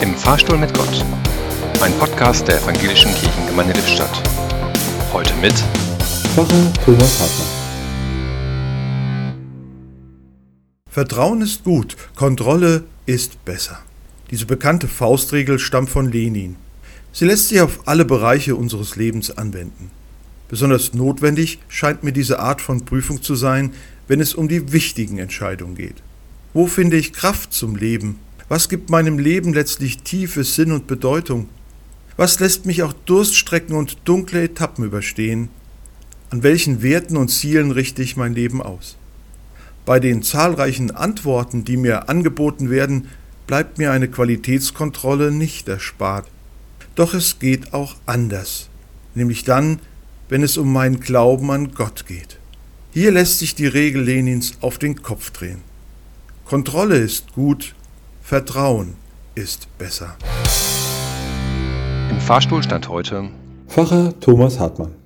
Im Fahrstuhl mit Gott. Ein Podcast der Evangelischen Kirchengemeinde Lippstadt. Heute mit Pfarrer Thomas Hartmann. Vertrauen ist gut, Kontrolle ist besser. Diese bekannte Faustregel stammt von Lenin. Sie lässt sich auf alle Bereiche unseres Lebens anwenden. Besonders notwendig scheint mir diese Art von Prüfung zu sein, wenn es um die wichtigen Entscheidungen geht. Wo finde ich Kraft zum Leben? Was gibt meinem Leben letztlich tiefe Sinn und Bedeutung? Was lässt mich auch Durststrecken und dunkle Etappen überstehen? An welchen Werten und Zielen richte ich mein Leben aus? Bei den zahlreichen Antworten, die mir angeboten werden, bleibt mir eine Qualitätskontrolle nicht erspart. Doch es geht auch anders, nämlich dann, wenn es um meinen Glauben an Gott geht. Hier lässt sich die Regel Lenins auf den Kopf drehen. Kontrolle ist gut, Vertrauen ist besser. Im Fahrstuhl stand heute Pfarrer Thomas Hartmann.